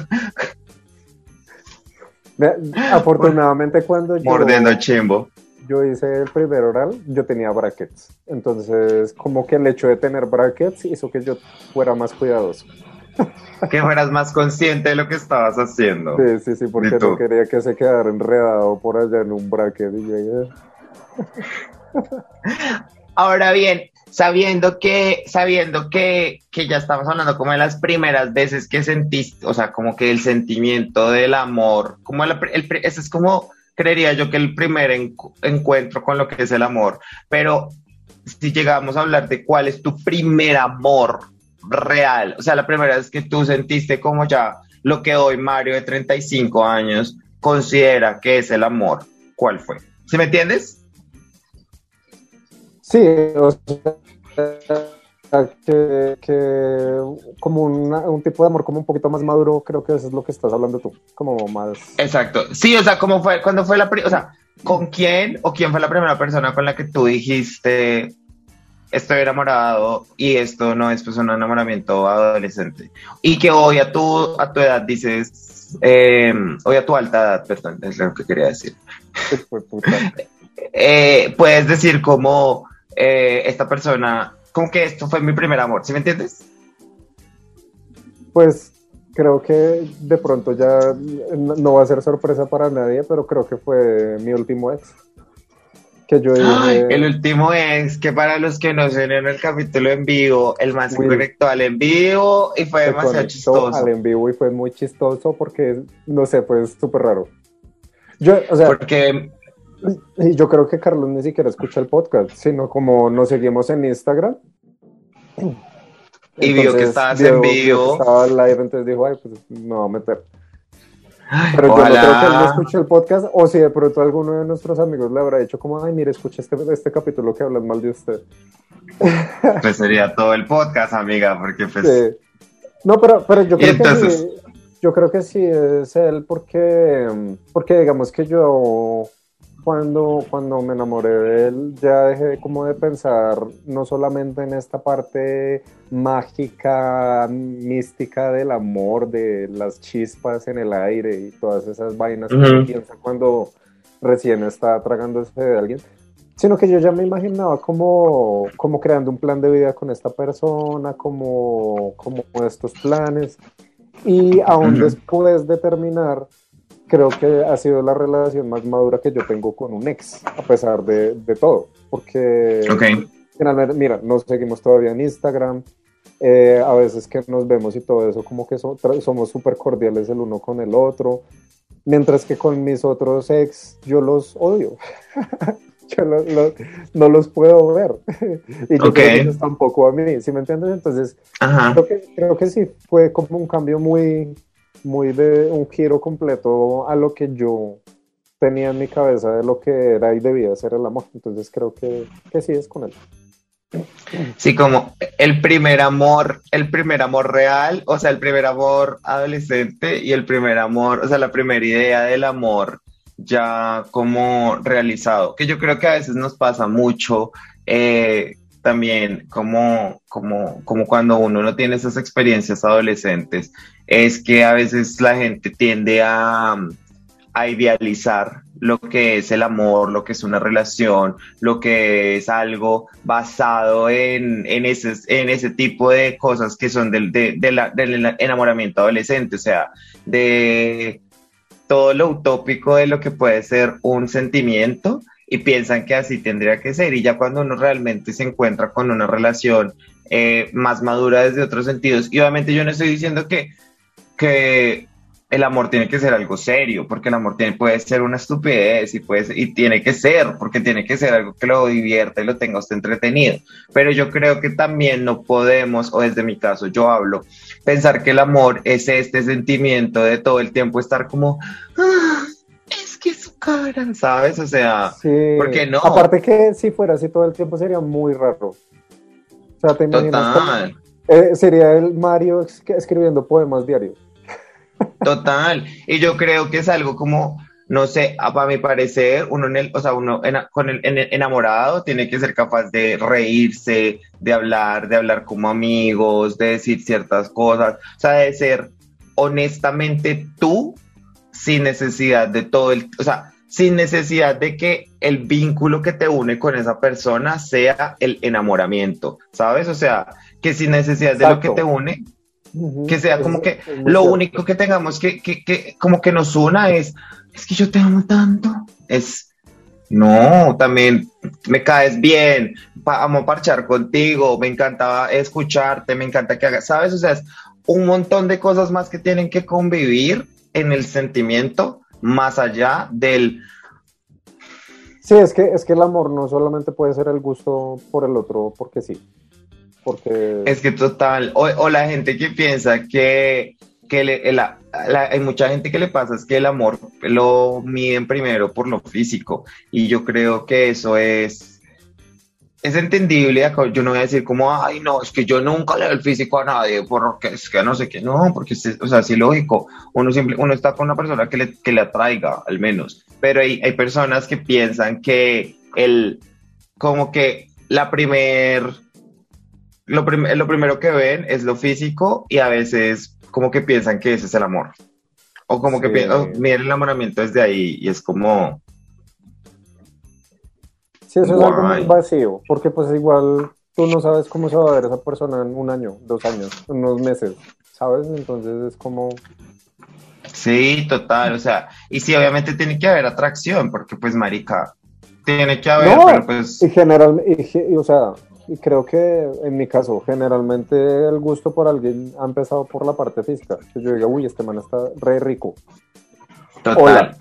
[SPEAKER 1] Afortunadamente cuando yo,
[SPEAKER 2] mordiendo chimbo.
[SPEAKER 1] yo hice el primer oral, yo tenía brackets. Entonces, como que el hecho de tener brackets hizo que yo fuera más cuidadoso.
[SPEAKER 2] Que fueras más consciente de lo que estabas haciendo.
[SPEAKER 1] Sí, sí, sí, porque no quería que se quedara enredado por allá en un bracket. Y llegué.
[SPEAKER 2] Ahora bien, sabiendo que, sabiendo que, que ya estamos hablando como de las primeras veces que sentiste, o sea, como que el sentimiento del amor, como el, el, ese es como, creería yo que el primer encu- encuentro con lo que es el amor, pero si llegamos a hablar de cuál es tu primer amor real, o sea, la primera vez que tú sentiste como ya lo que hoy Mario de 35 años considera que es el amor, ¿cuál fue? ¿Sí me entiendes?
[SPEAKER 1] Sí, o sea, que, que como una- un tipo de amor como un poquito más maduro, creo que eso es lo que estás hablando tú, como más...
[SPEAKER 2] Exacto. Sí, o sea, ¿cómo fue? ¿Cuándo fue la primera? O sea, ¿con quién o quién fue la primera persona con la que tú dijiste estoy enamorado y esto no es pues un enamoramiento adolescente? Y que hoy a tu, a tu edad dices, eh, hoy a tu alta edad, perdón, es lo que quería decir. Eh, puedes decir como eh, esta persona, como que esto fue mi primer amor, ¿sí me entiendes?
[SPEAKER 1] Pues creo que de pronto ya no va a ser sorpresa para nadie, pero creo que fue mi último ex. Que yo
[SPEAKER 2] Ay, el último es que para los que no se en el capítulo en vivo, el se
[SPEAKER 1] Will.
[SPEAKER 2] conectó al en vivo y fue demasiado chistoso.
[SPEAKER 1] al en vivo y fue muy chistoso porque, no sé, fue súper raro. Yo, o sea,
[SPEAKER 2] Porque,
[SPEAKER 1] y yo creo que Carlos ni siquiera escucha el podcast, sino como nos seguimos en Instagram.
[SPEAKER 2] Y vio que estabas
[SPEAKER 1] vio-
[SPEAKER 2] en vivo.
[SPEAKER 1] estaba live, entonces dijo, ay, pues me voy a meter.
[SPEAKER 2] ay,
[SPEAKER 1] Pero yo no creo que él no escuche el podcast, o si de pronto alguno de nuestros amigos le habrá dicho como, ay, mire, escucha este, este capítulo que hablan mal de usted.
[SPEAKER 2] pues sería todo el podcast, amiga, porque pues...
[SPEAKER 1] Sí. No, pero, pero yo creo
[SPEAKER 2] entonces-
[SPEAKER 1] que sí, yo creo que sí es él porque, porque digamos que yo cuando, cuando me enamoré de él ya dejé como de pensar no solamente en esta parte mágica, mística del amor, de las chispas en el aire y todas esas vainas que
[SPEAKER 2] Ujú.
[SPEAKER 1] uno piensa cuando recién está tragándose de alguien, sino que yo ya me imaginaba como, como creando un plan de vida con esta persona, como, como estos planes. Y aún
[SPEAKER 2] Ujú.
[SPEAKER 1] después de terminar, creo que ha sido la relación más madura que yo tengo con un ex, a pesar de, de todo. Porque
[SPEAKER 2] Ok,
[SPEAKER 1] finalmente, mira, nos seguimos todavía en Instagram. eh, a veces que nos vemos y todo eso, como que so- somos súper cordiales el uno con el otro. Mientras que con mis otros ex, yo los odio. yo lo- lo- no los puedo ver. y yo
[SPEAKER 2] Ok.
[SPEAKER 1] creo que ellos tampoco a mí, ¿sí me entiendes? Entonces, creo que, creo que sí, fue como un cambio muy, muy de un giro completo a lo que yo tenía en mi cabeza de lo que era y debía ser el amor. Entonces creo que, que sí es con él.
[SPEAKER 2] Sí, como el primer amor, el primer amor real, o sea, el primer amor adolescente y el primer amor, o sea, la primera idea del amor ya como realizado, que yo creo que a veces nos pasa mucho eh, también como, como, como cuando uno no tiene esas experiencias adolescentes, es que a veces la gente tiende a, a idealizar lo que es el amor, lo que es una relación, lo que es algo basado en, en, ese, en ese tipo de cosas que son del, del enamoramiento adolescente, o sea, de todo lo utópico de lo que puede ser un sentimiento y piensan que así tendría que ser. Y ya cuando uno realmente se encuentra con una relación eh, más madura desde otros sentidos, y obviamente yo no estoy diciendo que, que el amor tiene que ser algo serio, porque el amor tiene, puede ser una estupidez y, puede y tiene que ser, porque tiene que ser algo que lo divierta y lo tenga usted entretenido. Pero yo creo que también no podemos, o desde mi caso yo hablo, pensar que el amor es este sentimiento de todo el tiempo estar como, ah, es que su cara, ¿sabes? O sea, ¿por qué no?
[SPEAKER 1] Aparte que si fuera así todo el tiempo sería muy raro. O sea, te imaginas. Eh, sería el Mario escribiendo poemas diarios.
[SPEAKER 2] Total. Y yo creo que es algo como, no sé, para mi parecer, uno en el, o sea, uno con el, enamorado tiene que ser capaz de reírse, de hablar, de hablar como amigos, de decir ciertas cosas, o sea, de ser honestamente tú sin necesidad de todo el, o sea, sin necesidad de que el vínculo que te une con esa persona sea el enamoramiento, ¿sabes? O sea, que sin necesidad de lo que te une, que sea como que lo único que tengamos que, que, que, como que nos una es, es que yo te amo tanto. Es, no, también me caes bien, amo parchar contigo, me encanta escucharte, me encanta que hagas, ¿sabes? O sea, es un montón de cosas más que tienen que convivir en el sentimiento, más allá del...
[SPEAKER 1] Sí, es que, es que el amor no solamente puede ser el gusto por el otro, porque sí. Porque...
[SPEAKER 2] Es que total, o, la gente que piensa que, que hay mucha gente que le pasa es que el amor lo miden primero por lo físico y yo creo que eso es es entendible, yo no voy a decir como, ay, no, es que yo nunca le doy el físico a nadie, porque es que no sé qué, no, porque, o sea, sí lógico, uno siempre, uno está con una persona que le, que le atraiga, al menos, pero hay, hay personas que piensan que el, como que la primer lo, lo primero que ven es lo físico y a veces como que piensan que ese es el amor. O como que piensan, oh, miren el enamoramiento desde ahí y es como...
[SPEAKER 1] Sí, eso es algo muy vacío, porque pues igual tú no sabes cómo se va a ver esa persona en un año, dos años, unos meses, ¿sabes? Entonces es como...
[SPEAKER 2] Sí, total, o sea, y sí, obviamente tiene que haber atracción, porque pues marica, tiene que haber, pero pues...
[SPEAKER 1] Y generalmente, o sea, y creo que en mi caso, generalmente el gusto por alguien ha empezado por la parte física. Que yo digo, uy, este man está re rico.
[SPEAKER 2] Total.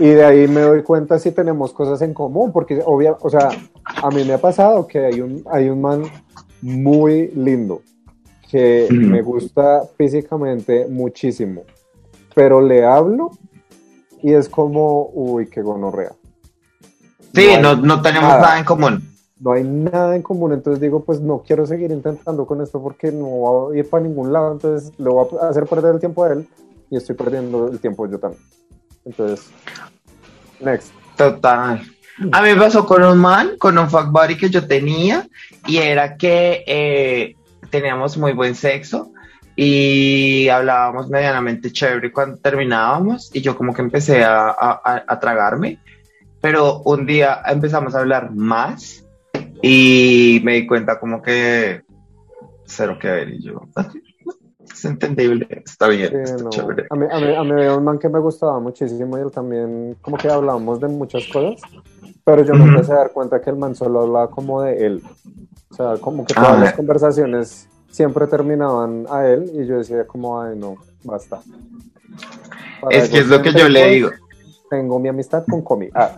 [SPEAKER 1] Y de ahí me doy cuenta si tenemos cosas en común, porque obvio, o sea, a mí me ha pasado que hay un, hay un man muy lindo, que me gusta físicamente muchísimo, pero le hablo y es como, uy, qué gonorrea.
[SPEAKER 2] Sí, no, no, tenemos nada en común
[SPEAKER 1] no hay nada en común, entonces digo, pues no quiero seguir intentando con esto porque no va a ir para ningún lado, entonces le voy a hacer perder el tiempo a él y estoy perdiendo el tiempo yo también. Entonces, next.
[SPEAKER 2] Total. A mí me pasó con un man, con un fuck buddy que yo tenía y era que eh, teníamos muy buen sexo y hablábamos medianamente chévere cuando terminábamos y yo como que empecé a, a tragarme, pero un día empezamos a hablar más y me di cuenta como que cero que ver y yo, es entendible, está bien, está chévere.
[SPEAKER 1] A mí, a, mí, a mí había un man que me gustaba muchísimo y él también, como que hablábamos de muchas cosas, pero yo me empecé a dar cuenta que el man solo hablaba como de él. O sea, como que todas ah. las conversaciones siempre terminaban a él y yo decía como, ay no, basta.
[SPEAKER 2] es que es lo que yo le digo.
[SPEAKER 1] Tengo mi amistad con Comi. Ah.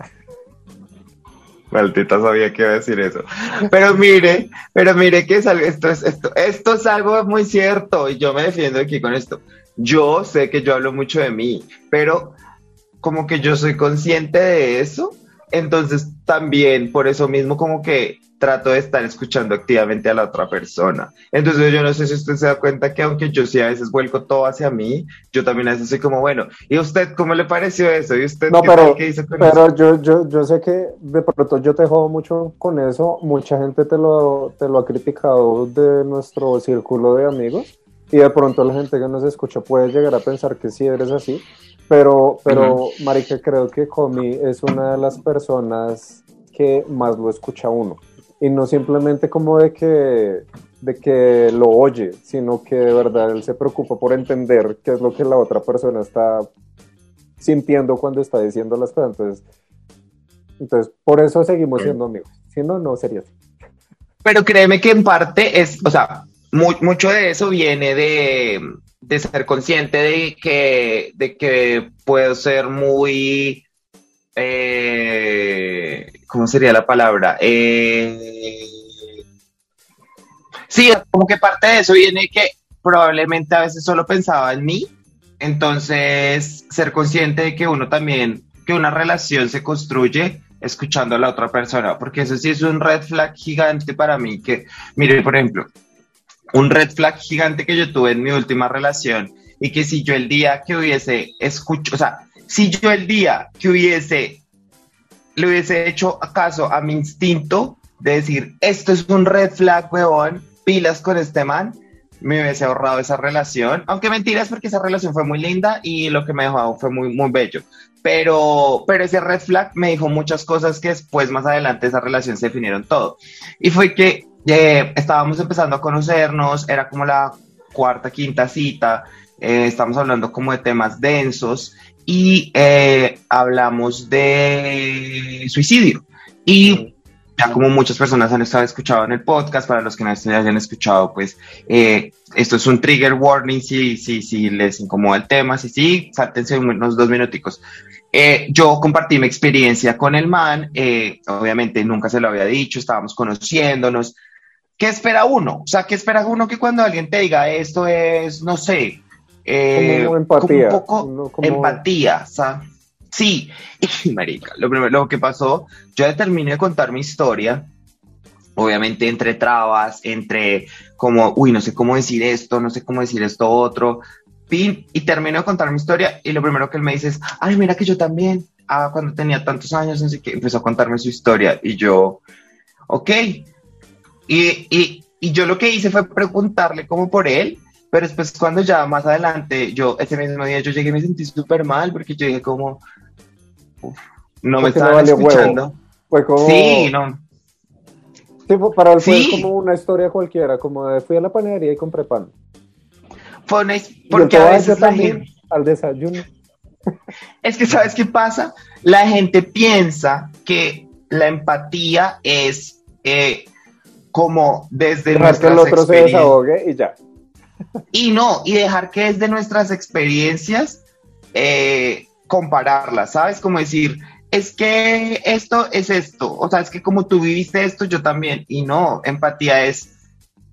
[SPEAKER 2] Maldita sabía que iba a decir eso. Pero mire, pero mire que es esto es, esto es algo muy cierto y yo me defiendo aquí con esto. Yo sé que yo hablo mucho de mí, pero como que yo soy consciente de eso, entonces también por eso mismo como que trato de estar escuchando activamente a la otra persona. Entonces yo no sé si usted se da cuenta que aunque yo sí a veces vuelco todo hacia mí, yo también a veces soy como, bueno, ¿y usted cómo le pareció eso? ¿Y usted
[SPEAKER 1] no, pero, qué dice pero Yo, yo, yo sé que de pronto yo te jodo mucho con eso, mucha gente te lo, te lo ha criticado de nuestro círculo de amigos, y de pronto la gente que nos escucha puede llegar a pensar que sí eres así, pero, pero Marica, creo que Comi es una de las personas que más lo escucha uno. Y no simplemente como de que, de que lo oye, sino que de verdad él se preocupa por entender qué es lo que la otra persona está sintiendo cuando está diciendo las cosas. Entonces, entonces por eso seguimos siendo amigos. Si no, no sería así.
[SPEAKER 2] Pero créeme que en parte es, o sea, mucho de eso viene de, ser consciente de que, de que puedo ser muy, eh, ¿cómo sería la palabra? Eh, sí, como que parte de eso viene que probablemente a veces solo pensaba en mí, entonces ser consciente de que uno también, que una relación se construye escuchando a la otra persona, porque eso sí es un red flag gigante para mí, que, mire, por ejemplo, un red flag gigante que yo tuve en mi última relación y que si yo el día que hubiese escuchado, o sea, si yo el día que hubiese, le hubiese hecho caso a mi instinto de decir, esto es un red flag, weón, pilas con este man, me hubiese ahorrado esa relación, aunque mentiras porque esa relación fue muy linda y lo que me dejó fue muy, muy bello, pero, pero ese red flag me dijo muchas cosas que después, más adelante, esa relación se definieron todo. Y fue que eh, estábamos empezando a conocernos, era como la cuarta, quinta cita, eh, estamos hablando como de temas densos y eh, hablamos de suicidio. Y ya como muchas personas han estado escuchado en el podcast, para los que no hayan escuchado, pues esto es un trigger warning si, si, si les incomoda el tema, si sí, sáltense unos dos minuticos. yo compartí mi experiencia con el man, obviamente nunca se lo había dicho, estábamos conociéndonos, ¿qué espera uno? O sea, ¿qué espera uno que cuando alguien te diga esto es, no sé,
[SPEAKER 1] eh, como empatía,
[SPEAKER 2] un poco empatía, ¿sabes? Sí, y marica, lo primero lo que pasó, yo ya terminé de contar mi historia, obviamente entre trabas, entre como, uy, no sé cómo decir esto, no sé cómo decir esto otro, pin, y termino de contar mi historia y lo primero que él me dice es, ay, mira que yo también, ah, cuando tenía tantos años, no sé qué, empezó a contarme su historia y yo, ok, y, yo lo que hice fue preguntarle como por él, pero después cuando ya más adelante, yo ese mismo día yo llegué y me sentí súper mal porque yo dije como, no me estaban escuchando.
[SPEAKER 1] Fue como...
[SPEAKER 2] Sí, no.
[SPEAKER 1] para él fue como una historia cualquiera, como de fui a la panadería y compré pan.
[SPEAKER 2] Fue porque a veces
[SPEAKER 1] también al desayuno.
[SPEAKER 2] Es que, ¿sabes qué pasa? La gente piensa que la empatía es eh, como desde
[SPEAKER 1] dejar que el otro se desahogue y ya.
[SPEAKER 2] Y no, y dejar que desde nuestras experiencias eh, compararlas, ¿sabes? Como decir, es que esto es esto, o sea, es que como tú viviste esto, yo también. Y no, empatía es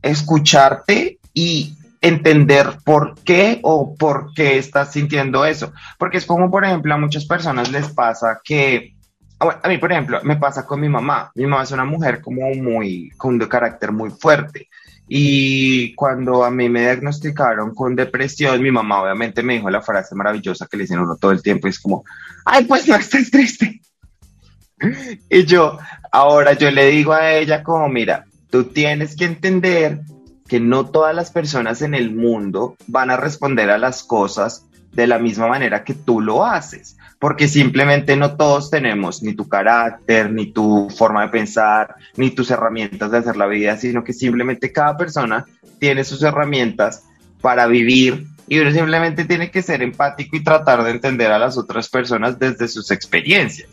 [SPEAKER 2] escucharte y entender por qué o por qué estás sintiendo eso. Porque es como, por ejemplo, a muchas personas les pasa que a mí, por ejemplo, me pasa con mi mamá. Mi mamá es una mujer como muy, con un carácter muy fuerte. Y cuando a mí me diagnosticaron con depresión, mi mamá obviamente me dijo la frase maravillosa que le dicen uno todo el tiempo, es como, ay, pues no estás triste. y yo, ahora yo le digo a ella como, mira, tú tienes que entender que no todas las personas en el mundo van a responder a las cosas de la misma manera que tú lo haces porque simplemente no todos tenemos ni tu carácter, ni tu forma de pensar, ni tus herramientas de hacer la vida, sino que simplemente cada persona tiene sus herramientas para vivir y uno simplemente tiene que ser empático y tratar de entender a las otras personas desde sus experiencias.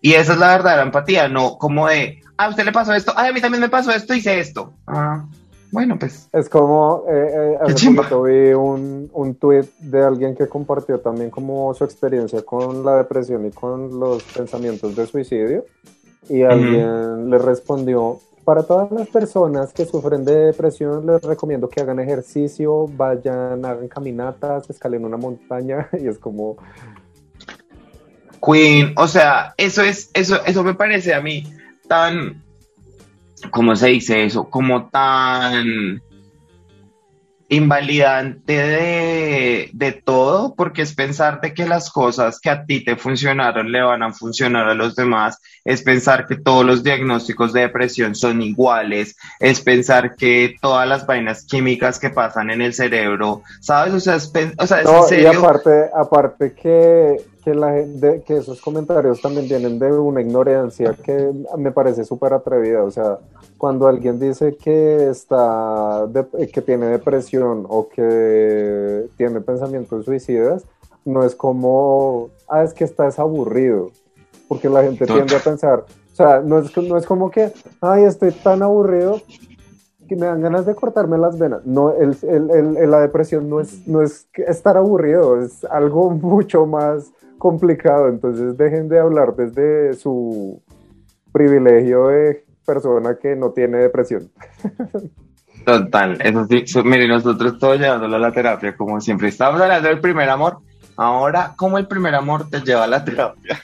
[SPEAKER 2] Y esa es la verdadera empatía, no como de, ah, a usted le pasó esto, ah, a mí también me pasó esto, hice esto. Ah, bueno, pues.
[SPEAKER 1] Es como, eh, eh hace vi un, un tweet de alguien que compartió también como su experiencia con la depresión y con los pensamientos de suicidio. Y alguien le respondió, para todas las personas que sufren de depresión, les recomiendo que hagan ejercicio, vayan, hagan caminatas, escalen una montaña. Y es como...
[SPEAKER 2] Queen, o sea, eso es, eso, eso me parece a mí tan ¿cómo se dice eso? Como tan invalidante de, de, todo, porque es pensar de que las cosas que a ti te funcionaron le van a funcionar a los demás, es pensar que todos los diagnósticos de depresión son iguales, es pensar que todas las vainas químicas que pasan en el cerebro, ¿sabes? O sea, es, o sea,
[SPEAKER 1] es Y aparte, aparte que, que, la, que esos comentarios también vienen de una ignorancia que me parece súper atrevida, o sea, cuando alguien dice que está que tiene depresión o que tiene pensamientos suicidas, no es como, ah, es que estás aburrido, porque la gente tiende a pensar, o sea, no es, no es como que, ay, estoy tan aburrido que me dan ganas de cortarme las venas. No, el, el, la depresión no es, no es estar aburrido, es algo mucho más complicado, entonces dejen de hablar desde su privilegio de persona que no tiene depresión.
[SPEAKER 2] Total, eso sí, mire, nosotros todos llevándolo a la terapia, como siempre. Estamos hablando del primer amor, ahora, ¿cómo el primer amor te lleva a la terapia?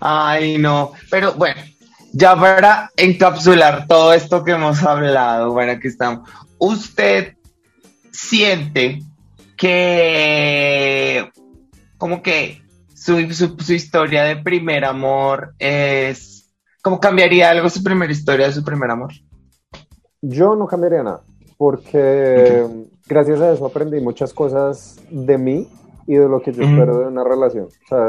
[SPEAKER 2] Ay, no, pero bueno, ya para encapsular todo esto que hemos hablado, bueno, aquí estamos. ¿Usted siente que como que su, historia de primer amor es... ¿Cómo cambiaría algo su primera historia de su primer amor?
[SPEAKER 1] Yo no cambiaría nada, porque gracias a eso aprendí muchas cosas de mí y de lo que yo espero de una relación. O sea,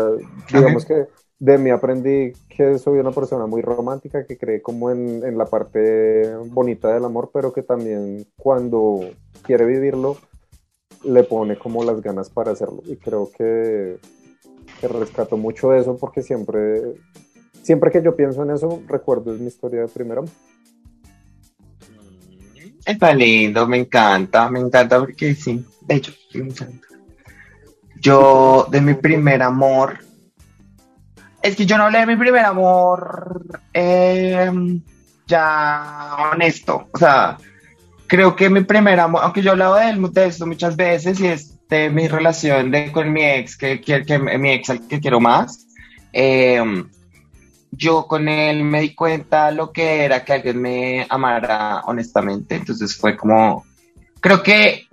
[SPEAKER 1] digamos que de mí aprendí que soy una persona muy romántica, que cree como en, en, la parte bonita del amor, pero que también cuando quiere vivirlo, le pone como las ganas para hacerlo. Y creo que que rescato mucho eso porque siempre, siempre que yo pienso en eso, recuerdo mi historia de primero.
[SPEAKER 2] Está lindo, me encanta, me encanta porque sí, de hecho. Yo, de mi primer amor, es que yo no hablé de mi primer amor em, ya honesto, o sea, creo que mi primer amor, aunque yo he hablado de, él, de esto muchas veces y es mi relación de, con mi ex, que, que, mi ex al que quiero más, em, yo con él me di cuenta lo que era que alguien me amara honestamente, entonces fue como, creo que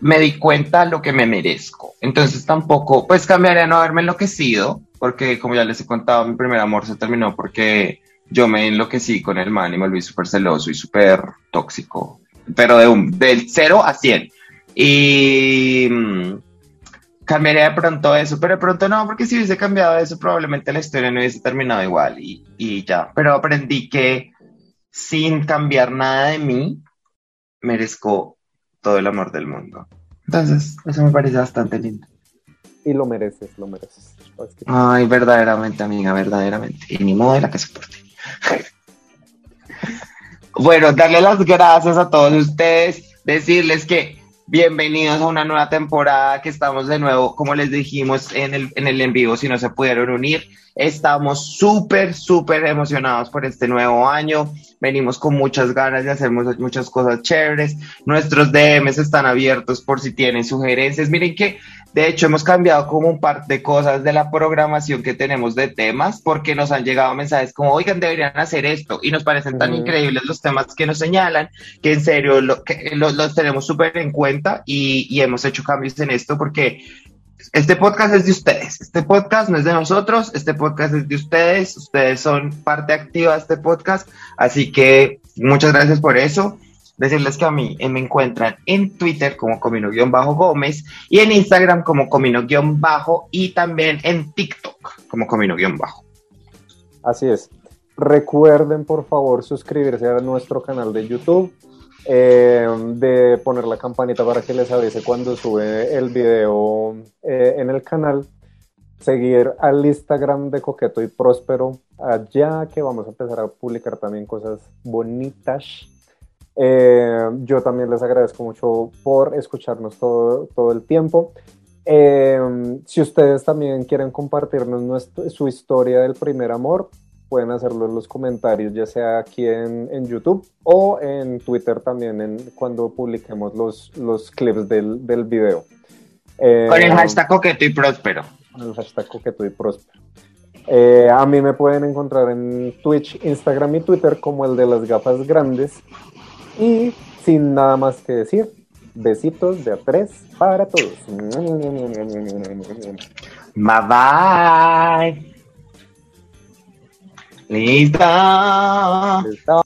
[SPEAKER 2] me di cuenta lo que me merezco, entonces tampoco, pues cambiaría no haberme enloquecido, porque como ya les he contado, mi primer amor se terminó porque yo me enloquecí con el man y me volví súper celoso y súper tóxico, pero de un, del 0 a 100. Y mm, cambiaría de pronto eso, pero de pronto no, porque si hubiese cambiado eso, probablemente la historia no hubiese terminado igual y, y ya. Pero aprendí que sin cambiar nada de mí, merezco todo el amor del mundo. Entonces, eso me parece bastante lindo.
[SPEAKER 1] Y lo mereces, lo mereces.
[SPEAKER 2] Ay, verdaderamente, amiga, verdaderamente. Y ni modo de la que soporte. bueno, darle las gracias a todos ustedes, decirles que Bienvenidos a una nueva temporada que estamos de nuevo, como les dijimos en el en, el en vivo, si no se pudieron unir. Estamos súper, súper emocionados por este nuevo año. Venimos con muchas ganas de hacer muchas cosas chéveres. Nuestros DMs están abiertos por si tienen sugerencias. Miren que de hecho, hemos cambiado como un par de cosas de la programación que tenemos de temas porque nos han llegado mensajes como, oigan, deberían hacer esto y nos parecen tan increíbles los temas que nos señalan que en serio lo, que, los tenemos súper en cuenta y, y hemos hecho cambios en esto porque este podcast es de ustedes. Este podcast no es de nosotros. Este podcast es de ustedes. Ustedes son parte activa de este podcast. Así que muchas gracias por eso decirles que a mí eh, me encuentran en Twitter como Comino-Gómez y en Instagram como Comino-Bajo y también en TikTok como Comino-Bajo.
[SPEAKER 1] Así es. Recuerden por favor suscribirse a nuestro canal de YouTube, eh, de poner la campanita para que les avise cuando sube el video eh, en el canal, seguir al Instagram de Coqueto y Próspero, allá que vamos a empezar a publicar también cosas bonitas eh, yo también les agradezco mucho por escucharnos todo, todo el tiempo. Eh, si ustedes también quieren compartirnos su historia del primer amor, pueden hacerlo en los comentarios, ya sea aquí en, en YouTube o en Twitter también en, cuando publiquemos los, los clips del, del video.
[SPEAKER 2] Eh, con el hashtag coqueto y próspero.
[SPEAKER 1] Con el hashtag coqueto y próspero. a mí me pueden encontrar en Twitch, Instagram y Twitter como el de las gafas grandes. Y sin nada más que decir, besitos de a tres para todos.
[SPEAKER 2] Bye bye. Listo.
[SPEAKER 1] Listo.